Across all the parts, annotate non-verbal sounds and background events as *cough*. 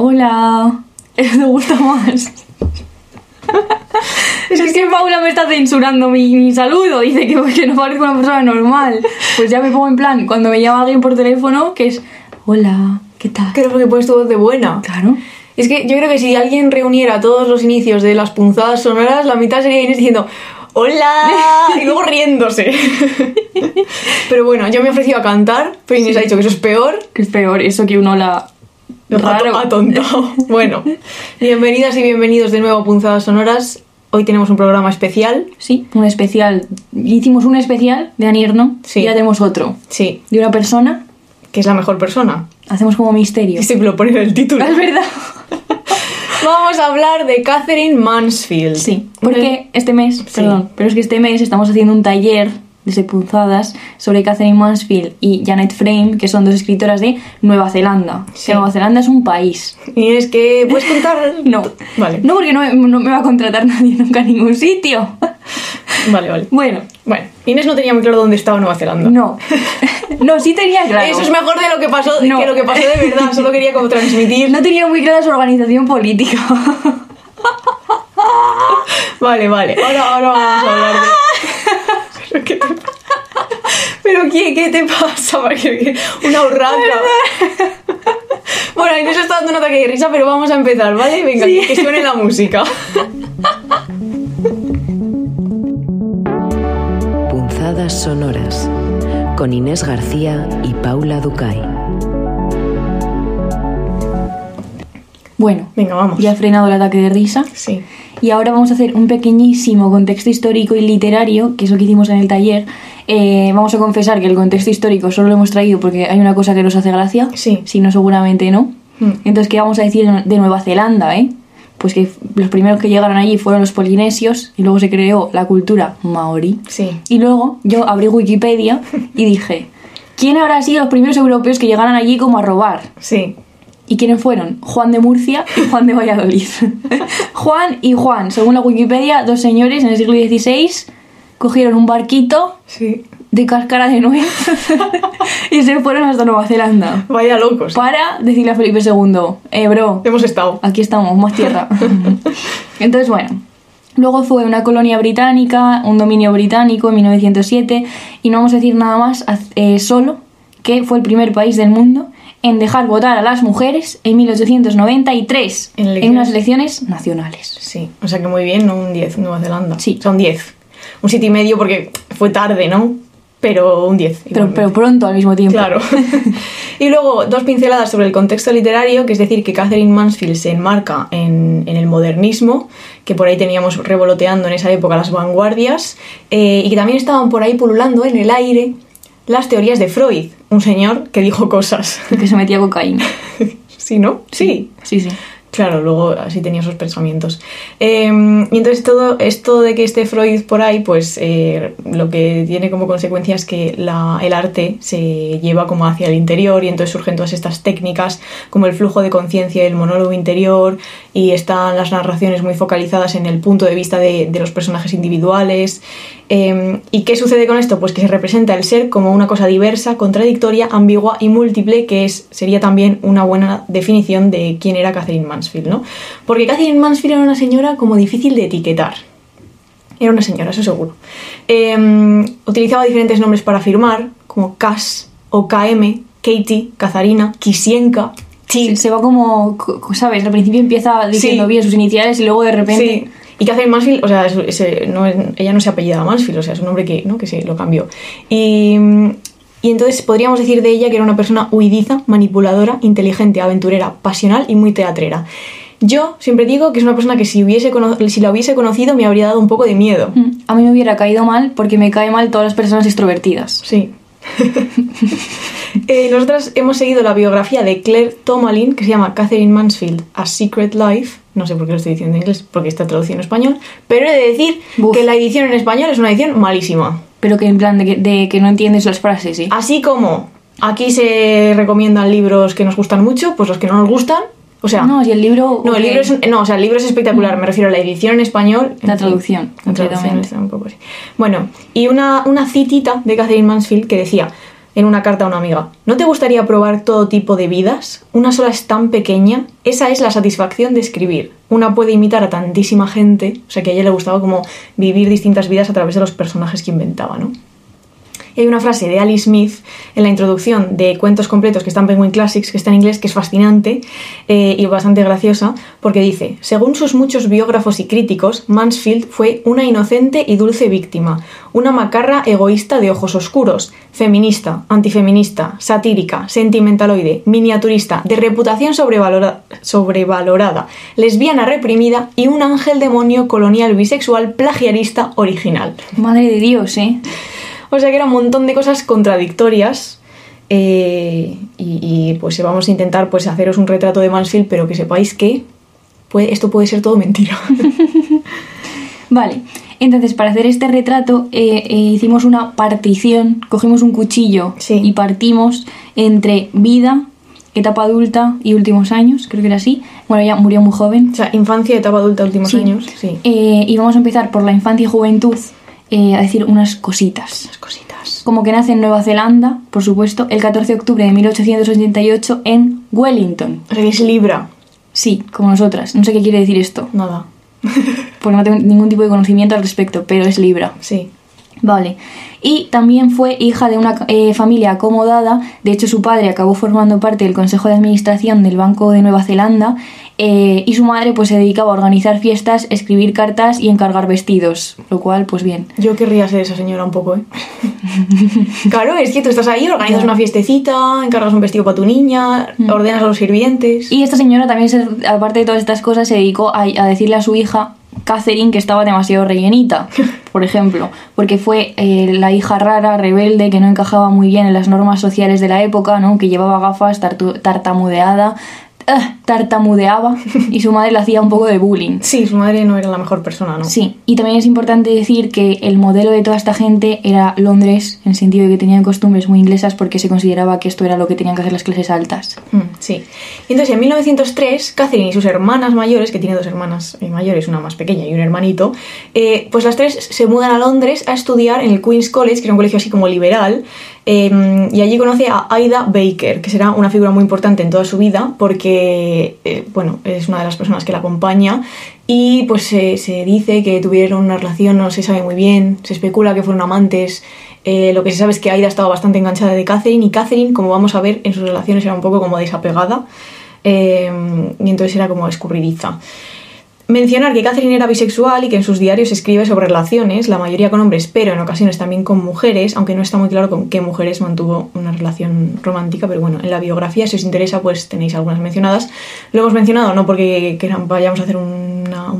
Hola. Eso me gusta más. *laughs* Es que Paula me está censurando mi, mi saludo. Dice que, que no parezco una persona normal. Pues ya me pongo en plan, cuando me llama alguien por teléfono, que es Hola, ¿qué tal? Claro, porque pones tu voz de buena. Claro. Es que yo creo que si alguien reuniera todos los inicios de las punzadas sonoras, la mitad sería Inés diciendo ¡Hola! y luego riéndose. *laughs* Pero bueno, yo me he ofrecido a cantar, pero Inés ha dicho que eso es peor. Que es peor eso que un hola raro. Atontado. *laughs* Bueno, bienvenidas y bienvenidos de nuevo a Punzadas Sonoras. Hoy tenemos un programa especial. Sí, un especial. Hicimos un especial de Anierno Sí. y ya tenemos otro. Sí, De una persona. que es la mejor persona. Hacemos como misterio. Y se lo pone en el título. Es verdad. *laughs* Vamos a hablar de Catherine Mansfield. Sí, porque este mes, Sí. perdón, pero es que este mes estamos haciendo un taller de punzadas sobre Catherine Mansfield y Janet Frame, que son dos escritoras de Nueva Zelanda. Sí. Que Nueva Zelanda es un país. Inés, que puedes contar? *laughs* No. Vale. No, porque no, me- no me va a contratar nadie nunca a ningún sitio. *laughs* Vale, vale. Bueno, Bueno, Inés no tenía muy claro dónde estaba Nueva Zelanda. no. *laughs* No, sí tenía claro. Eso es mejor de lo que pasó, No. que lo que pasó de verdad. Solo quería como transmitir. No tenía muy clara su organización política. Vale, vale. Ahora, ahora vamos a hablar de. ¿Pero *laughs* qué te ¿Pero qué, qué te pasa? *laughs* Porque- Una urraca. *laughs* Bueno, Inés está dando un ataque de risa, pero vamos a empezar, ¿vale? Venga, Sí. que suene la música. Punzadas sonoras con Inés García y Paula Ducay. Bueno, Venga, vamos. ya he frenado el ataque de risa. Sí. Y ahora vamos a hacer un pequeñísimo contexto histórico y literario, que es lo que hicimos en el taller. Eh, vamos a confesar que el contexto histórico solo lo hemos traído porque hay una cosa que nos hace gracia. Sí. Si no, seguramente no. Mm. Entonces, ¿qué vamos a decir de Nueva Zelanda, eh? Pues que los primeros que llegaron allí fueron los polinesios y luego se creó la cultura maorí. Sí. Y luego yo abrí Wikipedia y dije, ¿quién habrá sido los primeros europeos que llegaron allí como a robar? Sí. ¿Y quiénes fueron? Juan de Murcia y Juan de Valladolid. *laughs* Juan y Juan, según la Wikipedia, dos señores en el siglo XVI cogieron un barquito Sí. de cáscara de nuez *laughs* y se fueron hasta Nueva Zelanda Vaya locos. para decirle a Felipe II, eh, bro, Hemos estado. aquí estamos, más tierra. *laughs* Entonces, bueno. Luego fue una colonia británica, un dominio británico en 1907 y no vamos a decir nada más, eh, solo que fue el primer país del mundo en dejar votar a las mujeres en 1893 En en, elecciones. unas elecciones nacionales. Sí. O sea que muy bien, no un 10, Nueva Zelanda. Sí. Son 10. Un 7 y medio porque fue tarde, ¿no? Pero un 10. Pero, pero pronto al mismo tiempo. Claro. *laughs* y luego dos pinceladas sobre el contexto literario, que es decir, que Catherine Mansfield se enmarca en, en el modernismo, que por ahí teníamos revoloteando en esa época las vanguardias, eh, y que también estaban por ahí pululando en el aire las teorías de Freud, un señor que dijo cosas. *laughs* Que se metía cocaína. *laughs* ¿Sí, no? Sí. Sí, sí. Claro, luego así tenía esos pensamientos. Eh, y entonces todo esto de que esté Freud por ahí, pues eh, lo que tiene como consecuencia es que la- el arte se lleva como hacia el interior y entonces surgen todas estas técnicas como el flujo de conciencia, el monólogo interior y están las narraciones muy focalizadas en el punto de vista de, de los personajes individuales. Eh, ¿Y qué sucede con esto? Pues que se representa el ser como una cosa diversa, contradictoria, ambigua y múltiple, que es, sería también una buena definición de quién era Catherine Mansfield, ¿no? Porque Catherine Mansfield era una señora como difícil de etiquetar. Era una señora, eso seguro. Eh, utilizaba diferentes nombres para firmar, como Cass o KM, Katie, Kazarina, Kisienka, Se, Tig. se va como, co- ¿sabes? Al principio empieza diciendo Sí. bien sus iniciales y luego de repente... Sí. Y Catherine Mansfield, o sea, es- es- no ella no se apellidaba Mansfield, o sea, es un nombre que, ¿no? que se lo cambió. Y, y entonces podríamos decir de ella que era una persona huidiza, manipuladora, inteligente, aventurera, pasional y muy teatrera. Yo siempre digo que es una persona que si, hubiese cono- si la hubiese conocido me habría dado un poco de miedo. Mm, A mí me hubiera caído mal porque me cae mal todas las personas extrovertidas. Sí. *laughs* Eh, nosotras hemos seguido la biografía de Claire Tomalin, que se llama Catherine Mansfield, A Secret Life. No sé por qué lo estoy diciendo en inglés, porque está traducido en español. Pero he de decir Buf. que la edición en español es una edición malísima. Pero que en plan de que, de que no entiendes las frases, ¿sí? Así como aquí se recomiendan libros que nos gustan mucho, pues los que no nos gustan. O sea, no, y el libro... no, el libro es, no, o sea, el libro es espectacular, me refiero a la edición en español. en La fin, traducción, La traducción está un poco así. Bueno, y una, una citita de Catherine Mansfield que decía, en una carta a una amiga. ¿No te gustaría probar todo tipo de vidas? Una sola es tan pequeña. Esa es la satisfacción de escribir. Una puede imitar a tantísima gente, o sea que a ella le gustaba como vivir distintas vidas a través de los personajes que inventaba, ¿no? Hay una frase de Alice Smith en la introducción de cuentos completos que está en Penguin Classics, que está en inglés, que es fascinante eh, y bastante graciosa, porque dice, según sus muchos biógrafos y críticos, Mansfield fue una inocente y dulce víctima, una macarra egoísta de ojos oscuros, feminista, antifeminista, satírica, sentimentaloide, miniaturista, de reputación sobrevalorada, lesbiana reprimida y un ángel demonio colonial bisexual plagiarista original. Madre de Dios, ¿eh? O sea que era un montón de cosas contradictorias. eh, y, y, pues vamos a intentar pues haceros un retrato de Mansfield, pero que sepáis que puede- esto puede ser todo mentira. *laughs* Vale, entonces para hacer este retrato eh, eh, hicimos una partición, cogimos un cuchillo Sí. y partimos entre vida, etapa adulta y últimos años, creo que era así. Bueno, ella murió muy joven. o sea, infancia, etapa adulta, últimos Sí. años. Sí. Eh, y vamos a empezar por la infancia y juventud, eh, a decir unas cositas. Las cositas. Como que nace en Nueva Zelanda, por supuesto, el 14 de octubre de 1888 en Wellington. O sea que es Libra. Sí, como nosotras. No sé qué quiere decir esto, Nada. *laughs* porque no tengo ningún tipo de conocimiento al respecto, pero es Libra. Sí. Vale. Y también fue hija de una eh, familia acomodada. De hecho, su padre acabó formando parte del Consejo de Administración del Banco de Nueva Zelanda. Eh, y su madre pues se dedicaba a organizar fiestas, escribir cartas y encargar vestidos. Lo cual, pues bien. Yo querría ser esa señora un poco, ¿eh? *laughs* claro, es que tú estás ahí, organizas una fiestecita, encargas un vestido para tu niña, ordenas a los sirvientes. Y esta señora también, se- aparte de todas estas cosas, se dedicó a, a decirle a su hija Catherine que estaba demasiado rellenita, *laughs* por ejemplo, porque fue eh, la hija rara, rebelde, que no encajaba muy bien en las normas sociales de la época, ¿no? que llevaba gafas, tartamudeada, ah, tartamudeaba, *laughs* y su madre le hacía un poco de bullying. Sí, su madre no era la mejor persona, ¿no? Sí, y también es importante decir que el modelo de toda esta gente era Londres, en el sentido de que tenían costumbres muy inglesas porque se consideraba que esto era lo que tenían que hacer las clases altas. Mm, sí. Y entonces en 1903, Catherine y sus hermanas mayores, que tiene dos hermanas eh, mayores, una más pequeña y un hermanito, eh, pues las tres se mudan a Londres a estudiar en el Queen's College, que era un colegio así como liberal, eh, y allí conoce a Aida Baker, que será una figura muy importante en toda su vida, porque, eh, bueno, es una de las personas que la acompaña, y pues se- dice que tuvieron una relación, no se sabe muy bien, se especula que fueron amantes, eh, lo que se sabe es que Aida estaba bastante enganchada de Catherine y Catherine, como vamos a ver en sus relaciones, era un poco como desapegada eh, y entonces era como escurridiza. Mencionar que Catherine era bisexual y que en sus diarios escribe sobre relaciones, la mayoría con hombres, pero en ocasiones también con mujeres, aunque no está muy claro con qué mujeres mantuvo una relación romántica, pero bueno, en la biografía, si os interesa, pues tenéis algunas mencionadas. Lo hemos mencionado no porque queran- vayamos a hacer un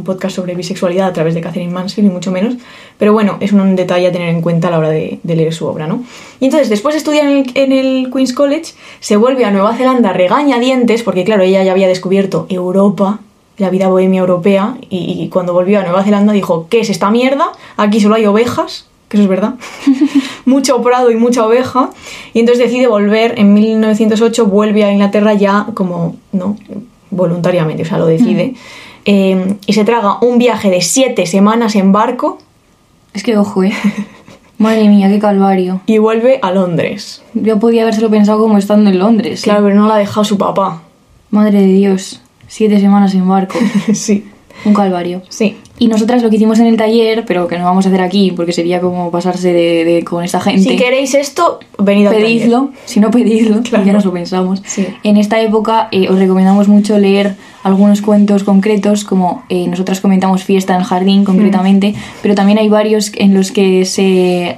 podcast sobre bisexualidad a través de Catherine Mansfield, ni mucho menos, pero bueno, es un detalle a tener en cuenta a la hora de, de leer su obra, ¿no? Y entonces, después de estudiar en el, en el Queen's College, se vuelve a Nueva Zelanda regañadientes, porque claro, ella ya había descubierto Europa, la vida bohemia europea, y, y cuando volvió a Nueva Zelanda dijo, ¿qué es esta mierda? Aquí solo hay ovejas, que eso es verdad, *laughs* mucho prado y mucha oveja, y entonces decide volver, en 1908 vuelve a Inglaterra ya como, ¿no? voluntariamente, o sea, lo decide, Eh, y se traga un viaje de siete semanas en barco Es que ojo, eh. Madre mía, qué calvario. y vuelve a Londres. Yo podía habérselo pensado como estando en Londres. Claro, pero no la ha dejado su papá. Madre de Dios. Siete semanas en barco. *laughs* sí, Un calvario. sí. Y nosotras lo que hicimos en el taller, pero que no vamos a hacer aquí porque sería como pasarse de, de- con esta gente. Si queréis esto, venid taller. pedidlo, si no pedidlo, Claro. ya nos lo pensamos. Sí. En esta época eh, os recomendamos mucho leer algunos cuentos concretos, como eh, nosotras comentamos Fiesta en el Jardín concretamente, pero también hay varios en los que se,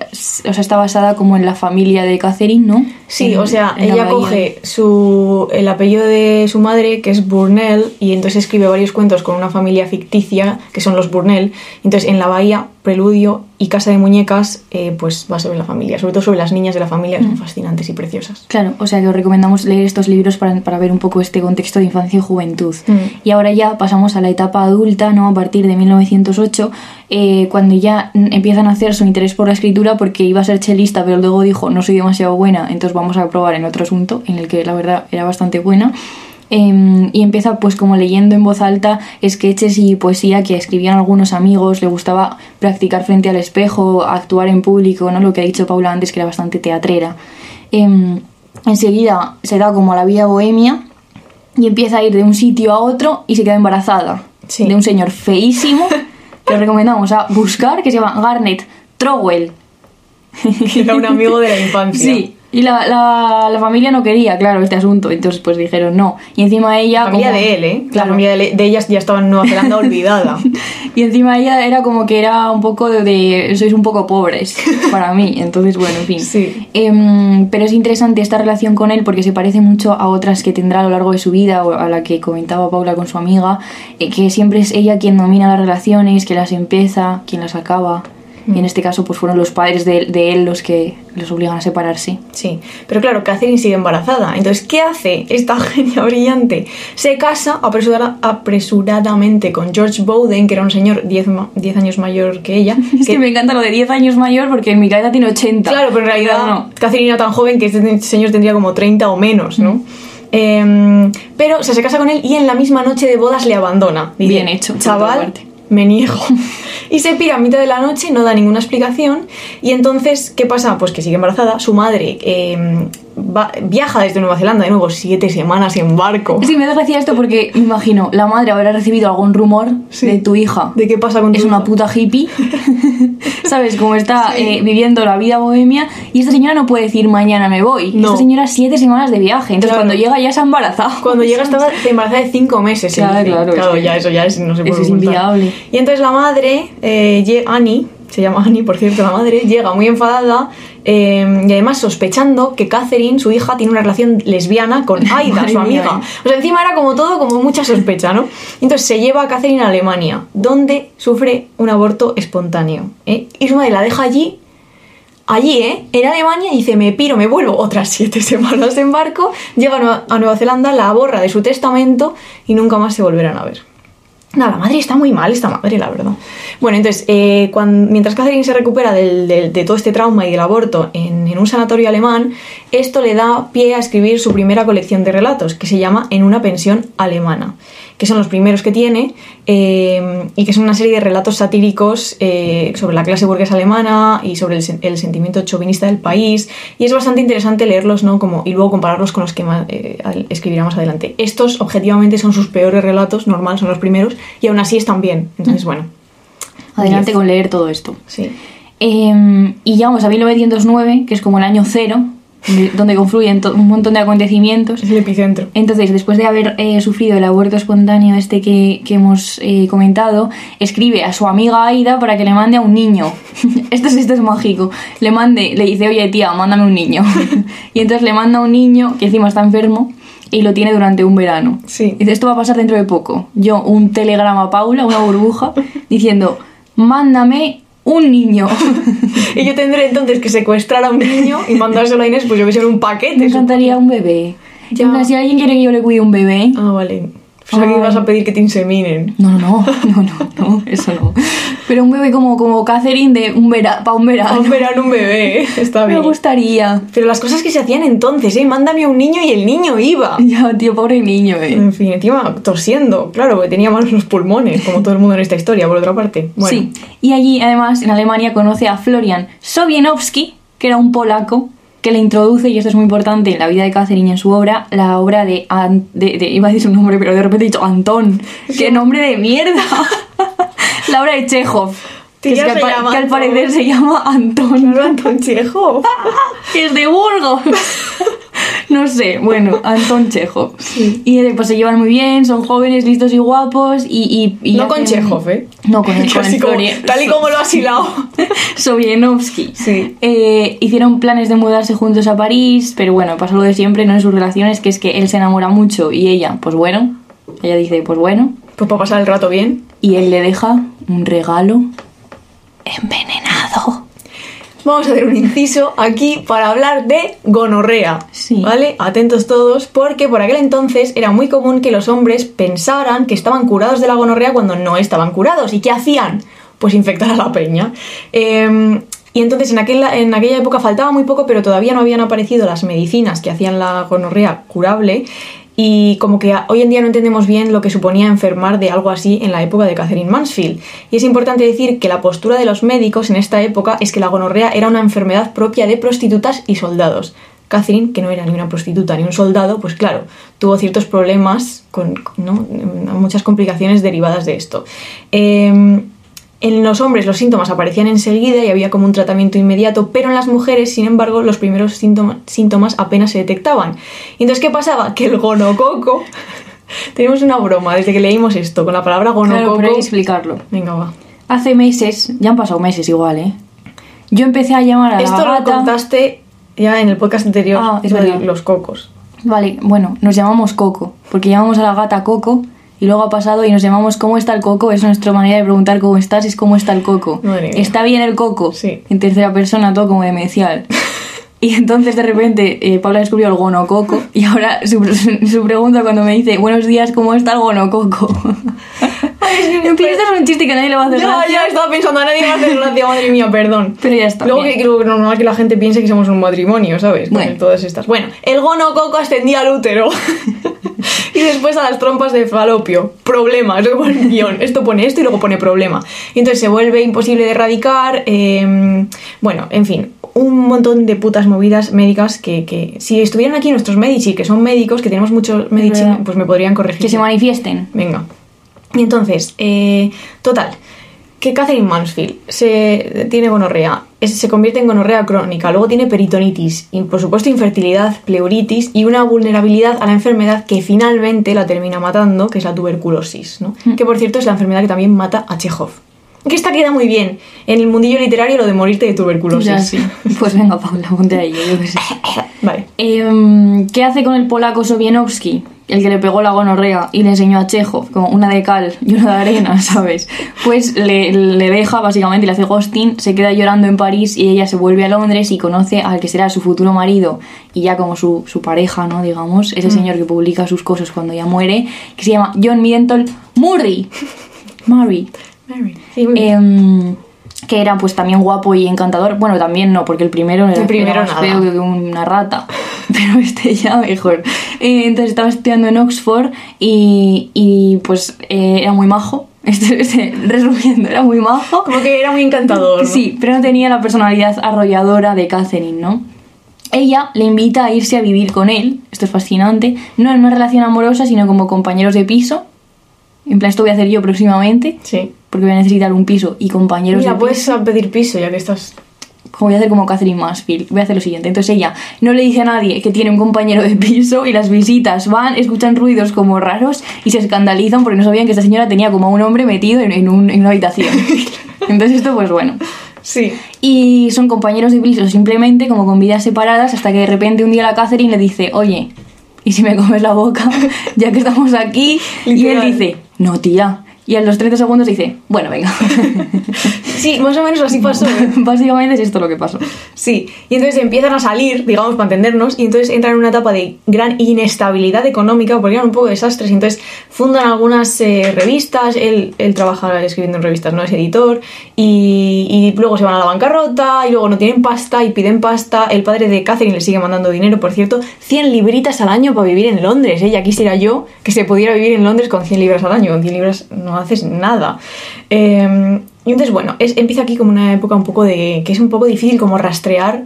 o sea, está basada como en la familia de Catherine, ¿no? Sí, En- o sea, ella coge su, el apellido de su madre, que es Burnell, y entonces escribe varios cuentos con una familia ficticia, que son los Burnell. Entonces, en la bahía, Preludio y Casa de Muñecas, eh, pues va sobre la familia, sobre todo sobre las niñas de la familia, que son fascinantes y preciosas. Claro, o sea que os recomendamos leer estos libros para, para ver un poco este contexto de infancia y juventud. Mm. Y ahora ya pasamos a la etapa adulta, ¿no? A partir de 1908, eh, cuando ya empiezan a hacer su interés por la escritura porque iba a ser chelista, pero luego dijo, no soy demasiado buena, entonces vamos a probar en otro asunto, en el que la verdad era bastante buena. Em, y empieza pues como leyendo en voz alta sketches y poesía que escribían algunos amigos, le gustaba practicar frente al espejo, actuar en público, ¿no? Lo que ha dicho Paula antes que era bastante teatrera. em, enseguida se da como a la vida bohemia y empieza a ir de un sitio a otro y se queda embarazada Sí. de un señor feísimo *laughs* que os recomendamos a buscar que se llama Garnet Trowell. Que era un amigo de la infancia. Sí, y la, la- la familia no quería, claro, este asunto, entonces pues dijeron no. Y encima ella... La familia como- de él, ¿eh? La Claro. familia de, de ellas ya estaba en Nueva Zelanda *laughs* olvidada. *laughs* Y encima ella era como que era un poco de, de- sois un poco pobres para mí, entonces bueno, en fin. Sí. Em, pero es interesante esta relación con él porque se parece mucho a otras que tendrá a lo largo de su vida, o a la que comentaba Paula con su amiga, eh, que siempre es ella quien domina las relaciones, que las empieza, quien las acaba. Y en este caso pues fueron los padres de, de él los que los obligan a separarse. Sí, pero claro, Catherine sigue embarazada. Entonces, ¿qué hace esta *laughs* genia brillante? Se casa apresura- apresuradamente con George Bowden, que era un señor 10 ma- 10 años mayor que ella. *laughs* Es que me encanta lo de 10 años mayor porque en mi cabeza tiene 80. Claro, pero en realidad no. Catherine era tan joven que este señor tendría como 30 o menos, ¿no? Mm. Em, pero o sea, se casa con él y en la misma noche de bodas le abandona. Dice, Bien hecho, Chaval. Me niego. y se pira a mitad de la noche, no da ninguna explicación. Y entonces, ¿qué pasa? Pues que sigue embarazada. Su madre em, va- viaja desde Nueva Zelanda de nuevo siete semanas en barco. Sí, me da gracia esto porque me imagino, la madre habrá recibido algún rumor Sí. de tu hija. ¿De qué pasa con tu Es una hija? puta hippie. *laughs* ¿Sabes? Como está eh, viviendo la vida bohemia. Y esta señora no puede decir mañana me voy. No. Esta señora siete semanas de viaje. Entonces Claro. cuando llega ya se ha embarazado. Cuando llega *laughs* estaba embarazada de cinco meses. se Claro, claro, Claro, es ya eso ya es, no se puede eso es inviable. Y entonces la madre, eh, Annie, se llama Annie, por cierto, la madre, llega muy enfadada eh, y además sospechando que Catherine, su hija, tiene una relación lesbiana con *laughs* Aida, su amiga. eh. O sea, encima era como todo, como mucha sospecha, ¿no? Entonces se lleva a Catherine a Alemania, donde sufre un aborto espontáneo. ¿eh? Y su madre la deja allí Allí, ¿eh? En Alemania dice, me piro, me vuelvo otras siete *laughs* semanas en barco, llega a Nueva, a Nueva Zelanda, la borra de su testamento y nunca más se volverán a ver. Nada, la madre está muy mal, esta madre, la verdad. Bueno, entonces, eh, mientras Catherine se recupera del- de todo este trauma y del aborto en un sanatorio alemán, esto le da pie a escribir su primera colección de relatos, que se llama En una pensión alemana, que son los primeros que tiene eh, y que son una serie de relatos satíricos eh, sobre la clase burguesa alemana y sobre el, sen- el sentimiento chauvinista del país. Y es bastante interesante leerlos, ¿no? Como, y luego compararlos con los que ma- eh, escribirá más adelante. Estos, objetivamente, son sus peores relatos, normal, son los primeros, y aún así están bien. Entonces, bueno, Adelante con leer todo esto. sí. Eh, y llegamos a 1909, que es como el año cero, donde- confluyen un montón de acontecimientos. Es el epicentro. Entonces, después de haber eh, sufrido el aborto espontáneo este que, que hemos eh, comentado, escribe a su amiga Aida para que le mande a un niño. *laughs* esto, es, esto es mágico. Le mande, le dice, oye tía, mándame un niño. *laughs* y entonces le manda un niño que encima está enfermo y lo tiene durante un verano. Sí. Dice, esto va a pasar dentro de poco. Yo, un telegrama a Paula, una burbuja, *laughs* diciendo, mándame un niño. *laughs* Y yo tendré entonces que secuestrar a un niño y mandárselo a Inés, pues yo que sé, en un paquete. Me encantaría un bebé. Ya. Si alguien quiere que yo le cuide un bebé, Ah, vale. Aquí Ay. vas a pedir que te inseminen. No, no, no, no, no, eso no. Pero un bebé como, como Catherine de un vera, para un verano. Un verano un bebé, está Me bien. gustaría. Pero las cosas que se hacían entonces, ¿eh? Mándame a un niño y el niño iba. Ya, tío, pobre niño, eh. En fin, encima tosiendo, claro, porque tenía malos los pulmones, como todo el mundo en esta historia, por otra parte. Bueno, Sí. Y allí, además, en Alemania conoce a Florian Sobienowski, que era un polaco, que le introduce, y esto es muy importante en la vida de Catherine y en su obra, la obra de, An- de, de- iba a decir su nombre, pero de repente he dicho Antón. ¡Qué nombre de mierda! *laughs* la obra de Chekhov. Que, es que, al que parecer se llama Antón. Claro, Antón Chejo. que *laughs* es de Burgos. *laughs* *laughs* no sé, bueno, Antón Chekhov. Y eh, pues se llevan muy bien, son jóvenes, listos y guapos y... y- y No con hacen- Chekhov, ¿eh? No, con el, *laughs* con el como- tal y como lo has hilado. *laughs* Sobienowski. Sí. Eh, hicieron planes de mudarse juntos a París, pero bueno, pasa lo de siempre, ¿no? En sus relaciones, que es que él se enamora mucho y ella, pues bueno. Ella dice, pues bueno. Pues para pasar el rato bien. Y él le deja un regalo envenenado. Vamos a hacer un inciso aquí para hablar de gonorrea. Sí. ¿Vale? Atentos todos, porque por aquel entonces era muy común que los hombres pensaran que estaban curados de la gonorrea cuando no estaban curados. ¿Y qué hacían? Pues infectar a la peña. Eh, y entonces en, aquel- en aquella época faltaba muy poco, pero todavía no habían aparecido las medicinas que hacían la gonorrea curable. Y como que hoy en día no entendemos bien lo que suponía enfermar de algo así en la época de Catherine Mansfield. Y es importante decir que la postura de los médicos en esta época es que la gonorrea era una enfermedad propia de prostitutas y soldados. Catherine, que no era ni una prostituta ni un soldado, pues claro, tuvo ciertos problemas, con, muchas complicaciones derivadas de esto. Eh, en los hombres los síntomas aparecían enseguida y había como un tratamiento inmediato, pero en las mujeres, sin embargo, los primeros síntoma- síntomas apenas se detectaban. Y entonces, ¿qué pasaba? Que el gonococo... *laughs* Tenemos una broma desde que leímos esto, con la palabra Claro, gonococo... pero hay que explicarlo. Venga, va. Hace meses, ya han pasado meses igual, ¿eh? Yo empecé a llamar a Esto la lo gata. contaste ya en el podcast anterior, Ah, es lo de verdad. los cocos. Vale, bueno, nos llamamos Coco, porque llamamos a la gata Coco y luego ha pasado y nos llamamos ¿Cómo está el coco? Es nuestra manera de preguntar cómo estás, es cómo está el coco. ¿Está bien el coco? Sí. En tercera persona, todo como demencial. *laughs* Y entonces de repente eh, Paula descubrió el gonococo *laughs* y ahora su, su pregunta cuando me dice buenos días, ¿cómo está el gonococo? *laughs* fin, esto es un chiste que nadie le va a hacer Ya, gracia, ya, estaba pensando, a nadie me hace gracia, madre mía, perdón. Pero ya está. Luego bien. que creo normal que la gente piense que somos un matrimonio, ¿sabes? Con Bueno. todas estas. Bueno, el gonococo ascendía al útero. *laughs* y después a las trompas de falopio. Problema, *laughs* pone el guion. Esto pone esto y luego pone problema. Y entonces se vuelve imposible de erradicar. eh, bueno, en fin. Un montón de putas movidas médicas que, que si estuvieran aquí nuestros medici, que son médicos, que tenemos muchos medici, pues me podrían corregir. Que se manifiesten. Venga. Y entonces, eh, total, que Catherine Mansfield se tiene gonorrea, es- se convierte en gonorrea crónica, luego tiene peritonitis, y por supuesto infertilidad, pleuritis y una vulnerabilidad a la enfermedad que finalmente la termina matando, que es la tuberculosis, ¿no? Que por cierto es la enfermedad que también mata a Chekhov. Que esta queda muy bien en el mundillo literario lo de morirte de tuberculosis. Ya, sí. Pues venga, Paula, ponte ahí, yo qué sé. *laughs* Vale. Em, ¿Qué hace con el polaco Sobienowski? El que le pegó la gonorrea y le enseñó a Chekhov, como una de cal y una de arena, *laughs* ¿sabes? Pues le, le deja, básicamente, le hace ghosting, se queda llorando en París y ella se vuelve a Londres y conoce al que será su futuro marido y ya como su, su pareja, ¿no? Digamos, ese señor que publica sus cosas cuando ya muere, que se llama John Midenton *laughs* Murray. Murray. Sí, bien. Em, que era pues también guapo y encantador. Bueno, también no, porque el primero era, El primero era más nada. feo que una rata. Pero *laughs* este ya mejor. Eh, entonces estaba estudiando en Oxford y, y, pues eh, era muy majo. *laughs* Este, este, resumiendo, era muy majo. Como que era muy encantador. ¿no? Sí, pero no tenía la personalidad arrolladora de Catherine, ¿no? Ella le invita a irse a vivir con él, esto es fascinante, no en una relación amorosa, sino como compañeros de piso. En plan, esto voy a hacer yo próximamente, Sí. porque voy a necesitar un piso y compañeros Mira, de puedes piso. pedir piso ya que estás Como voy a hacer como Catherine Mansfield. Voy a hacer lo siguiente. Entonces ella no le dice a nadie que tiene un compañero de piso y las visitas van, escuchan ruidos como raros y se escandalizan porque no sabían que esta señora tenía como a un hombre metido en, en un- en una habitación. *laughs* Entonces esto pues bueno. Sí. Y son compañeros de piso simplemente como con vidas separadas hasta que de repente un día la Catherine le dice, oye, ¿y si me comes la boca *laughs* ya que estamos aquí? Y él Literal. dice, no tía. Y a los 30 segundos dice, bueno, venga. *laughs* Sí, más o menos así pasó. ¿eh? *laughs* Básicamente es esto lo que pasó. Sí, y entonces empiezan a salir, digamos, para entendernos, y entonces entran en una etapa de gran inestabilidad económica, porque eran un poco desastres, y entonces fundan algunas eh, revistas, él, él trabaja escribiendo en revistas, no es editor, y, y luego se van a la bancarrota, y luego no tienen pasta, y piden pasta, el padre de Catherine le sigue mandando dinero, por cierto, 100 libritas al año para vivir en Londres, ¿eh? ya quisiera yo que se pudiera vivir en Londres con 100 libras al año, con 100 libras no haces nada. Eh, y entonces, bueno, es, empieza aquí como una época un poco de. que es un poco difícil como rastrear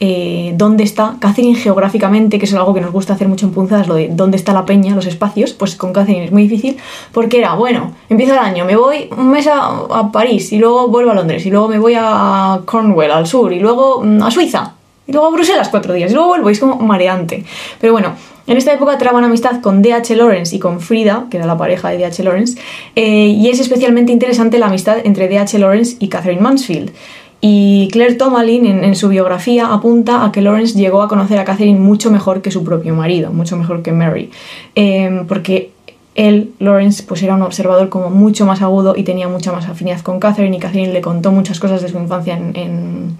eh, dónde está Catherine geográficamente, que es algo que nos gusta hacer mucho en punzadas, lo de dónde está la peña, los espacios, pues con Catherine es muy difícil, porque era, bueno, empieza el año, me voy un mes a, a París, y luego vuelvo a Londres, y luego me voy a Cornwall, al sur, y luego mm, a Suiza, y luego a Bruselas cuatro días, y luego vuelvo, es como mareante. Pero bueno, en esta época traban amistad con D.H. Lawrence y con Frida, que era la pareja de D.H. Lawrence, eh, y es especialmente interesante la amistad entre D.H. Lawrence y Catherine Mansfield. Y Claire Tomalin, en, su biografía, apunta a que Lawrence llegó a conocer a Catherine mucho mejor que su propio marido, mucho mejor que Mary, Eh, porque él, Lawrence, pues era un observador como mucho más agudo y tenía mucha más afinidad con Catherine y Catherine le contó muchas cosas de su infancia en-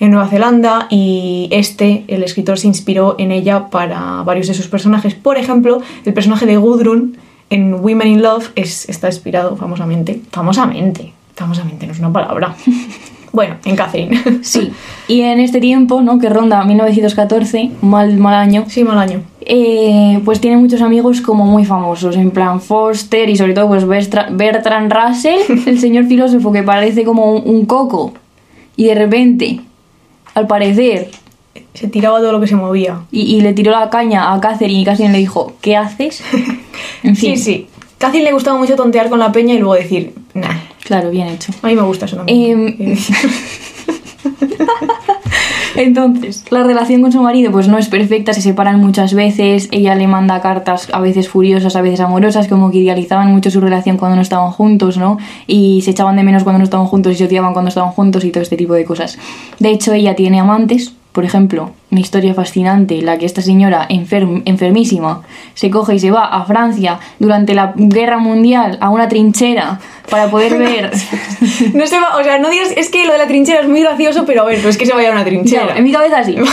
en Nueva Zelanda y este, el escritor, se inspiró en ella para varios de sus personajes. Por ejemplo, el personaje de Gudrun en Women in Love es, está inspirado famosamente, famosamente, famosamente, no es una palabra. *laughs* Bueno, en Catherine. *laughs* Sí, y en este tiempo, ¿no? Que ronda 1914, mal, mal año, Sí, mal año. eh, pues tiene muchos amigos como muy famosos, en plan Foster y sobre todo pues Bertrand Russell, *laughs* el señor filósofo que parece como un, un coco. Y de repente, al parecer, Se tiraba todo lo que se movía. Y, y le tiró la caña a Catherine y Catherine le dijo, ¿qué haces? *laughs* En fin, Sí, sí. Catherine le gustaba mucho tontear con la peña y luego decir, nah. claro, bien hecho. A mí me gusta eso también. Em, Eh, *laughs* Entonces, la relación con su marido pues no es perfecta, se separan muchas veces, ella le manda cartas a veces furiosas, a veces amorosas, como que idealizaban mucho su relación cuando no estaban juntos, ¿no? Y se echaban de menos cuando no estaban juntos y se odiaban cuando estaban juntos y todo este tipo de cosas. De hecho, ella tiene amantes, por ejemplo, una historia fascinante, la que esta señora enferm- enfermísima se coge y se va a Francia durante la guerra mundial a una trinchera para poder *laughs* ver... no se va, o sea, no digas, es que lo de la trinchera es muy gracioso, pero a ver, no es que se vaya a una trinchera. En mi cabeza así. *laughs*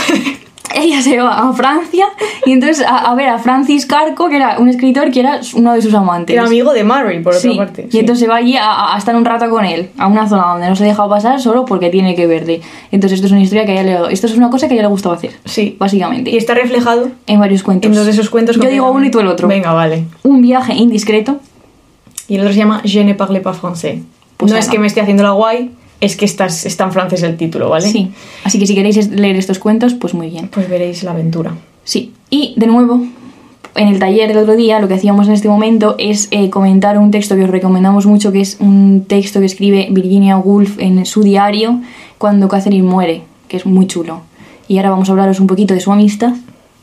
*laughs* Ella se va a Francia y entonces a, a ver a Francis Carco, que era un escritor que era uno de sus amantes. Era amigo de Murray, por otra Sí, parte. y sí. entonces se va allí a, a estar un rato con él, a una zona donde no se deja pasar solo porque tiene que verle. Entonces esto es una historia que a ella le, esto es una cosa que a ella le gustaba hacer, Sí. básicamente. Y está reflejado en varios cuentos. en dos de esos cuentos. Yo digo uno y tú el otro. Venga, vale. Un viaje indiscreto. Y el otro se llama Je ne parle pas français. Pues no es ala. que me esté haciendo la guay, es que estás, está en francés el título, ¿vale? Sí. Así que si queréis leer estos cuentos, pues muy bien. Pues veréis la aventura. Sí, y de nuevo, en el taller del otro día, lo que hacíamos en este momento es eh, comentar un texto que os recomendamos mucho, que es un texto que escribe Virginia Woolf en su diario cuando Catherine muere, que es muy chulo. Y ahora vamos a hablaros un poquito de su amistad.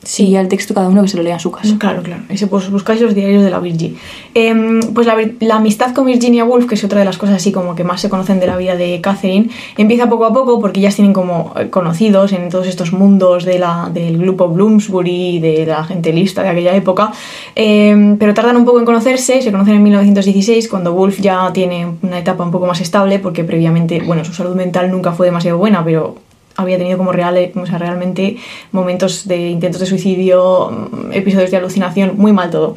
Sí. Y el texto cada uno que se lo lea en su casa. Claro, claro. Ese, pues buscáis los diarios de la Virgie. Em, pues la, la amistad con Virginia Woolf, que es otra de las cosas así como que más se conocen de la vida de Catherine, empieza poco a poco porque ellas tienen como eh, conocidos en todos estos mundos de la, del grupo Bloomsbury, de la gente lista de aquella época, Em, pero tardan un poco en conocerse, se conocen en 1916 cuando Woolf ya tiene una etapa un poco más estable porque previamente, bueno, su salud mental nunca fue demasiado buena, pero había tenido como sea, realmente momentos de intentos de suicidio, mm, episodios de alucinación, muy mal todo.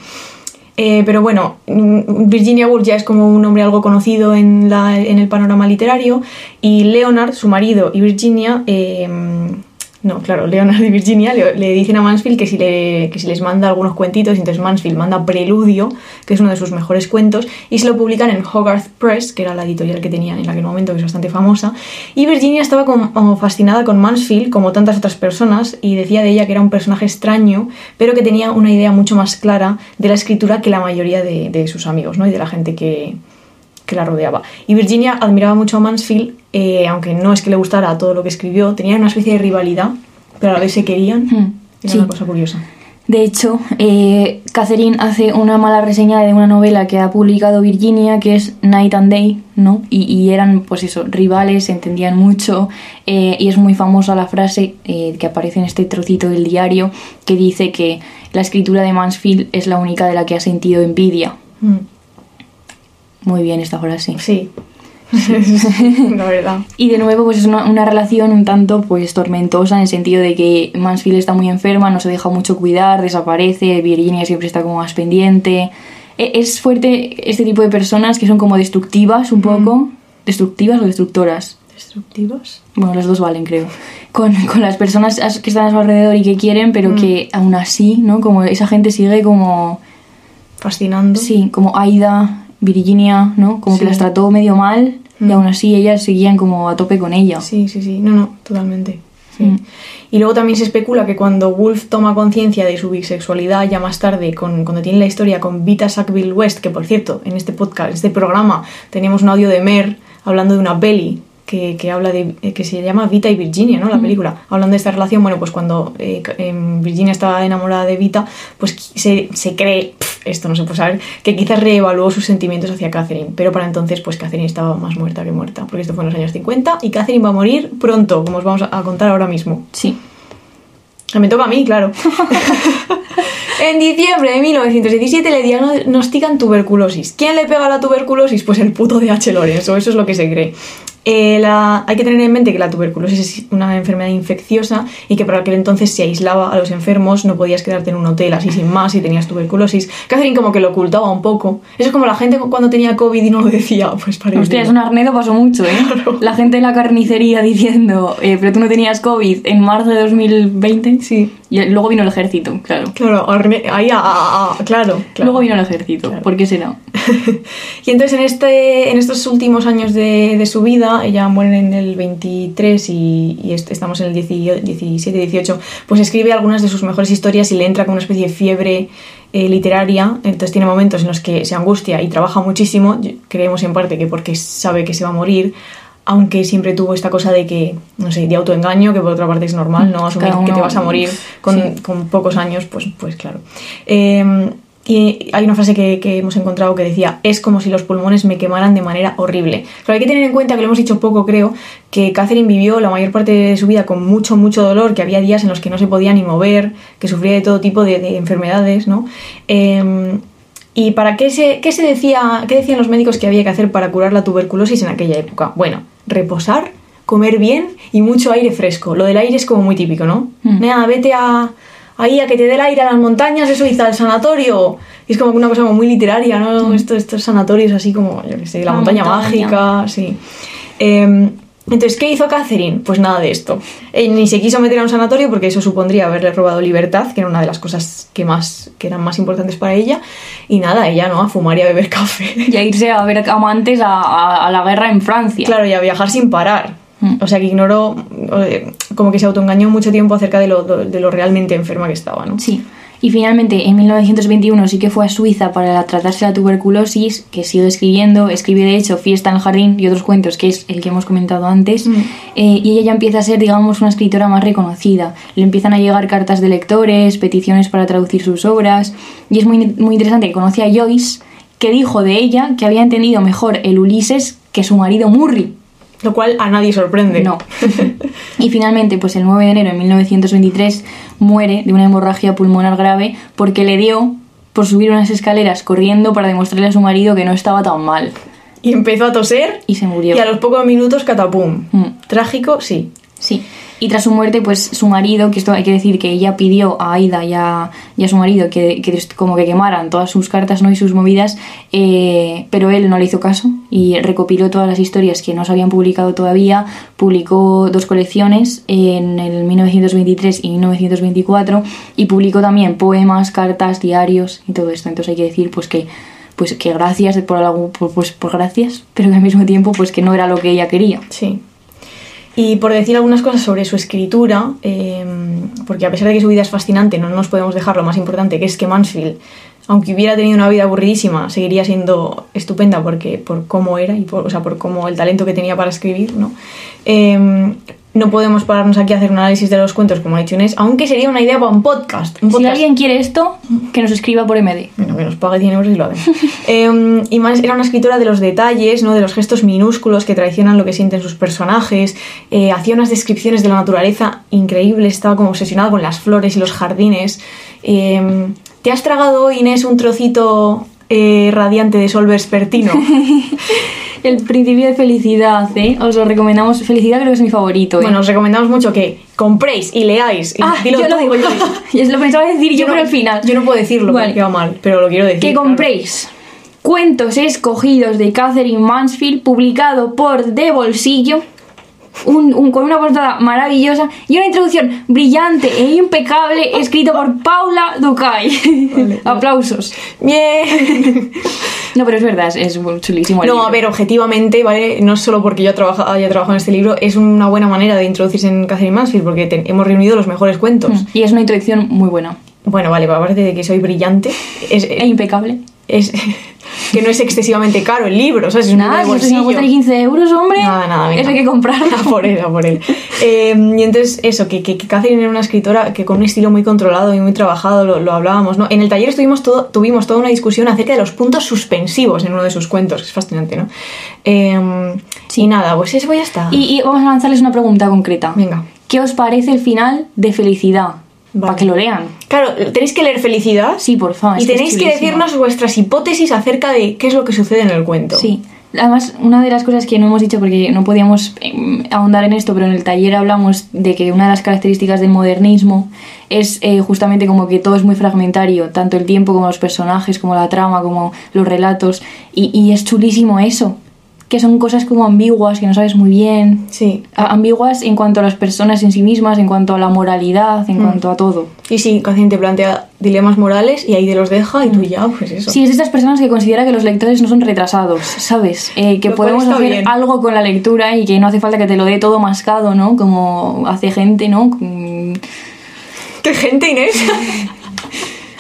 Eh, pero bueno, mm, Virginia Woolf ya es como un hombre algo conocido en el panorama literario y Leonard, su marido, y Virginia, eh, no, claro, Leonard y *laughs* Virginia le, dicen a Mansfield que si, le, que si les manda algunos cuentitos, entonces Mansfield manda Preludio, que es uno de sus mejores cuentos, y se lo publican en Hogarth Press, que era la editorial que tenían en aquel momento, que es bastante famosa. Y Virginia estaba como fascinada con Mansfield, como tantas otras personas, y decía de ella que era un personaje extraño, pero que tenía una idea mucho más clara de la escritura que la mayoría de, de sus amigos, ¿no? Y de la gente que, que la rodeaba. Y Virginia admiraba mucho a Mansfield, eh, aunque no es que le gustara todo lo que escribió, tenían una especie de rivalidad, pero a la vez se querían. Hmm, Era sí. una cosa curiosa. De hecho, eh, Catherine hace una mala reseña de una novela que ha publicado Virginia, que es Night and Day, ¿no? Y, y eran, pues eso, rivales, se entendían mucho, eh, y es muy famosa la frase eh, que aparece en este trocito del diario, que dice que la escritura de Mansfield es la única de la que ha sentido envidia. Mm, Muy bien esta frase. Sí. *laughs* la verdad. Y de nuevo, pues es una, una relación un tanto pues tormentosa en el sentido de que Mansfield está muy enferma, no se deja mucho cuidar, desaparece, Virginia siempre está como más pendiente. E- Es fuerte este tipo de personas que son como destructivas un poco. ¿Destructivas o destructoras? ¿Destructivos? Bueno, las dos valen, creo. Con, con las personas as- que están a su alrededor y que quieren, pero que aún así, ¿no? Como esa gente sigue como... Fascinando. Sí, como Aida, Virginia, ¿no? Como que las trató medio mal y Mm. aún así ellas seguían como a tope con ella. Sí, sí, sí. No, no, totalmente. Sí. Mm. Y luego también se especula que cuando Wolf toma conciencia de su bisexualidad, ya más tarde, con, cuando tiene la historia con Vita Sackville West, que por cierto, en este podcast, en este programa, teníamos un audio de Mer hablando de una peli que, que habla de eh, que se llama Vita y Virginia, ¿no? La película. Hablando de esta relación, bueno, pues cuando eh, em, Virginia estaba enamorada de Vita, pues se, se cree, pf, esto no se puede saber, que quizás reevaluó sus sentimientos hacia Catherine, pero para entonces, pues Catherine estaba más muerta que muerta, porque esto fue en los años 50 y Catherine va a morir pronto, como os vamos a a contar ahora mismo. Sí. Me toca a mí, claro. *laughs* en diciembre de 1917 le diagnostican tuberculosis. ¿Quién le pega la tuberculosis? Pues el puto de H. Lorenzo, eso es lo que se cree. Eh, la- hay que tener en mente que la tuberculosis es una enfermedad infecciosa y que para aquel entonces se aislaba a los enfermos, no podías quedarte en un hotel así sin más si tenías tuberculosis. Catherine como que lo ocultaba un poco. Eso es como la gente cuando tenía COVID y no lo decía, *laughs* pues parece. Hostia, es un arnedo pasó mucho, ¿eh? La gente en la carnicería diciendo, eh, pero tú no tenías COVID en marzo de 2020. Sí. Y luego vino el ejército, claro. Claro, arne- ahí, a- a- a- claro, claro. Luego vino el ejército, Claro. ¿por qué será? *laughs* y entonces en, este, en estos últimos años de, de su vida ella, ella muere en el 23 y, y est- estamos en el 18 17, 18, pues escribe algunas de sus mejores historias y le entra con una especie de fiebre eh, literaria, entonces tiene momentos en los que se angustia y trabaja muchísimo, creemos en parte que porque sabe que se va a morir, aunque siempre tuvo esta cosa de que, no sé, de autoengaño, que por otra parte es normal, ¿no? Asumir Cada que te vas a morir con, sí. con pocos años, pues, pues claro. Eh, y hay una frase que, que hemos encontrado que decía, es como si los pulmones me quemaran de manera horrible. Pero hay que tener en cuenta, que lo hemos dicho poco creo, que Catherine vivió la mayor parte de su vida con mucho, mucho dolor, que había días en los que no se podía ni mover, que sufría de todo tipo de, de enfermedades, ¿no? Eh, ¿Y para qué se, qué se decía, qué decían los médicos que había que hacer para curar la tuberculosis en aquella época? Bueno, reposar, comer bien y mucho aire fresco. Lo del aire es como muy típico, ¿no? Mm. Nada, vete a, ahí a que te dé el aire a las montañas de Suiza, al sanatorio. Y es como una cosa como muy literaria, ¿no? Estos, estos sanatorios así como, yo qué sé, la La montaña, montaña. mágica, sí. Em, entonces, ¿qué hizo Catherine? Pues nada de esto. Eh, ni se quiso meter a un sanatorio porque eso supondría haberle robado libertad, que era una de las cosas que más que eran más importantes para ella. Y nada, ella no, a fumar y a beber *laughs* café. Y a irse a ver amantes a, a- a la guerra en Francia. Claro, y a viajar sin parar. Mm. O sea que ignoró, eh, como que se autoengañó mucho tiempo acerca de lo, de lo realmente enferma que estaba, ¿no? Sí. Y finalmente, en 1921 sí que fue a Suiza para tratarse la tuberculosis, que sigue escribiendo. Escribe, de hecho, Fiesta en el Jardín y otros cuentos, que es el que hemos comentado antes. Mm. Eh, y ella ya empieza a ser, digamos, una escritora más reconocida. Le empiezan a llegar cartas de lectores, peticiones para traducir sus obras. Y es muy, muy interesante que conoce a Joyce, que dijo de ella que había entendido mejor el Ulises que su marido Murray. Lo cual a nadie sorprende. No. *laughs* y finalmente, pues el 9 de enero de 1923 muere de una hemorragia pulmonar grave porque le dio por subir unas escaleras corriendo para demostrarle a su marido que no estaba tan mal. Y empezó a toser Y se murió. y a los pocos minutos catapum. Mm. Trágico, sí. Sí. Y tras su muerte, pues su marido, que esto hay que decir que ella pidió a Aida y a, su marido que, que como que quemaran todas sus cartas ¿no? y sus movidas, eh, pero él no le hizo caso y recopiló todas las historias que no se habían publicado todavía, publicó dos colecciones en el 1923 y 1924 y publicó también poemas, cartas, diarios y todo esto. Entonces hay que decir pues que pues que gracias por algo pues por gracias, pero que al mismo tiempo pues que no era lo que ella quería. Sí. Y por decir algunas cosas sobre su escritura, eh, porque a pesar de que su vida es fascinante, no nos podemos dejar lo más importante, que es que Mansfield, aunque hubiera tenido una vida aburridísima, seguiría siendo estupenda porque, por cómo era y por, o sea, por cómo el talento que tenía para escribir, ¿no? Eh, no podemos pararnos aquí a hacer un análisis de los cuentos como ha dicho Inés, aunque sería una idea para un podcast. Un Si alguien quiere esto, que nos escriba por MD. bueno, que nos pague 100 euros y lo hacen. *laughs* Eh, y más era una escritora de los detalles, ¿no? de los gestos minúsculos que traicionan lo que sienten sus personajes. Eh, hacía unas descripciones de la naturaleza increíbles, estaba como obsesionada con las flores y los jardines. Eh, ¿Te has tragado Inés, un trocito eh, radiante de sol vespertino? *laughs* El principio de felicidad, ¿eh? Os lo recomendamos. Felicidad creo que es mi favorito, ¿eh? bueno, os recomendamos mucho que compréis y leáis. Y ah, yo tú. lo digo *laughs* yo. Y lo pensaba decir yo, no, pero al final. Yo no puedo decirlo Vale. porque va mal, pero lo quiero decir. Que claro. compréis Cuentos escogidos de Catherine Mansfield, publicado por De Bolsillo. Un, un- con una portada maravillosa y una introducción brillante e impecable escrito por Paula Ducay. Vale. *laughs* Aplausos. Bien. *laughs* No, pero es verdad, es, chulísimo. el No, libro. a ver, objetivamente, ¿vale? No solo porque yo trabaja- haya trabajado en este libro, es una buena manera de introducirse en Catherine Mansfield, porque te- hemos reunido los mejores cuentos. Mm, Y es una introducción muy buena. Bueno, vale, pero aparte de que soy brillante, es, E impecable. es *laughs* que no es excesivamente caro el libro, ¿sabes? Es un Nada, de si cuesta de 15 euros, hombre. Nada, nada, venga. Eso hay que comprarlo. A *laughs* por él, a por él. Eh, y entonces, eso, que, que, que Catherine era una escritora que con un estilo muy controlado y muy trabajado, lo, lo hablábamos, ¿no? En el taller estuvimos todo, tuvimos toda una discusión acerca de los puntos suspensivos en uno de sus cuentos, que es fascinante, ¿no? Eh, Y nada, pues eso ya está. Y, y vamos a lanzarles una pregunta concreta. Venga. ¿Qué os parece el final de Felicidad? Vale. Para que lo lean. Claro, tenéis que leer Felicidad. Sí, por favor. Y que tenéis que chulísimo. decirnos vuestras hipótesis acerca de qué es lo que sucede en el cuento. Sí. Además, una de las cosas que no hemos dicho porque no podíamos eh, ahondar en esto, pero en el taller hablamos de que una de las características del modernismo es eh, justamente como que todo es muy fragmentario, tanto el tiempo como los personajes, como la trama, como los relatos, y, y es chulísimo eso. Que son cosas como ambiguas, que no sabes muy bien. Sí. Ambiguas en cuanto a las personas en sí mismas, en cuanto a la moralidad, en cuanto a todo. Y sí, Cacín te plantea dilemas morales y ahí te los deja y tú ya, pues eso. Sí, es de estas personas que considera que los lectores no son retrasados, ¿sabes? Eh, que podemos hacer bien. algo con la lectura y que no hace falta que te lo dé todo mascado, ¿no? Como hace gente, ¿no? Mm, ¡Qué gente, Inés! *laughs*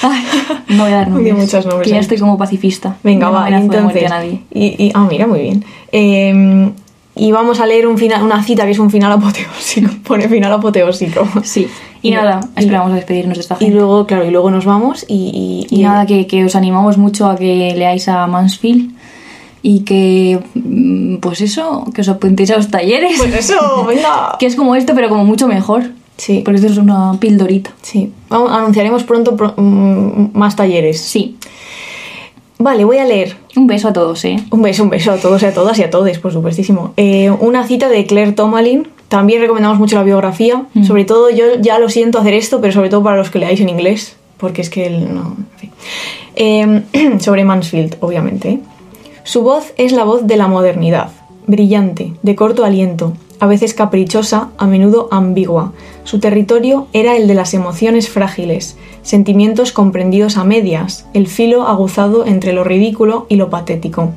Ay, no voy a dar *laughs* nombres. muchos nombres Que ya estoy como pacifista. Venga, no va, entonces. a nadie. Y, y- ah, mira, muy bien. Eh, y vamos a leer un final, una cita que es un final apoteósico. *laughs* Pone final apoteósico. Sí. Y, Y- nada, y- esperamos a despedirnos de esta Y gente. luego, claro, y luego nos vamos y... Y, nada, que, que os animamos mucho a que leáis a Mansfield y que, mm, pues eso, que os apuntéis a los talleres. Pues eso, venga. *laughs* que es como esto, pero como mucho mejor. Sí, Porque esto es una pildorita. sí. Anunciaremos pronto pro- mm, más talleres. Sí. Vale, voy a leer. Un beso a todos, ¿eh? Un beso, un beso a todos y a todas y a todos, por supuestísimo. Eh, una cita de Claire Tomalin. También recomendamos mucho la biografía. Mm. Sobre todo, yo ya lo siento hacer esto, pero sobre todo para los que leáis en inglés. Porque es que el- no. en fin. Eh, *clears throat* sobre Mansfield, obviamente. Su voz es la voz de la modernidad. Brillante, de corto aliento, a veces caprichosa, a menudo ambigua. Su territorio era el de las emociones frágiles, sentimientos comprendidos a medias, el filo aguzado entre lo ridículo y lo patético.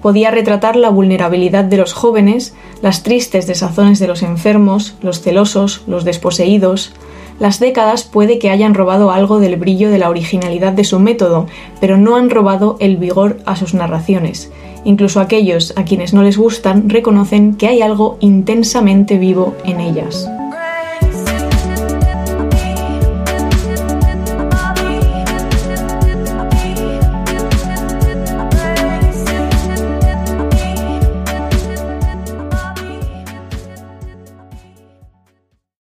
Podía retratar la vulnerabilidad de los jóvenes, las tristes desazones de los enfermos, los celosos, los desposeídos. Las décadas puede que hayan robado algo del brillo de la originalidad de su método, pero no han robado el vigor a sus narraciones. Incluso aquellos a quienes no les gustan reconocen que hay algo intensamente vivo en ellas.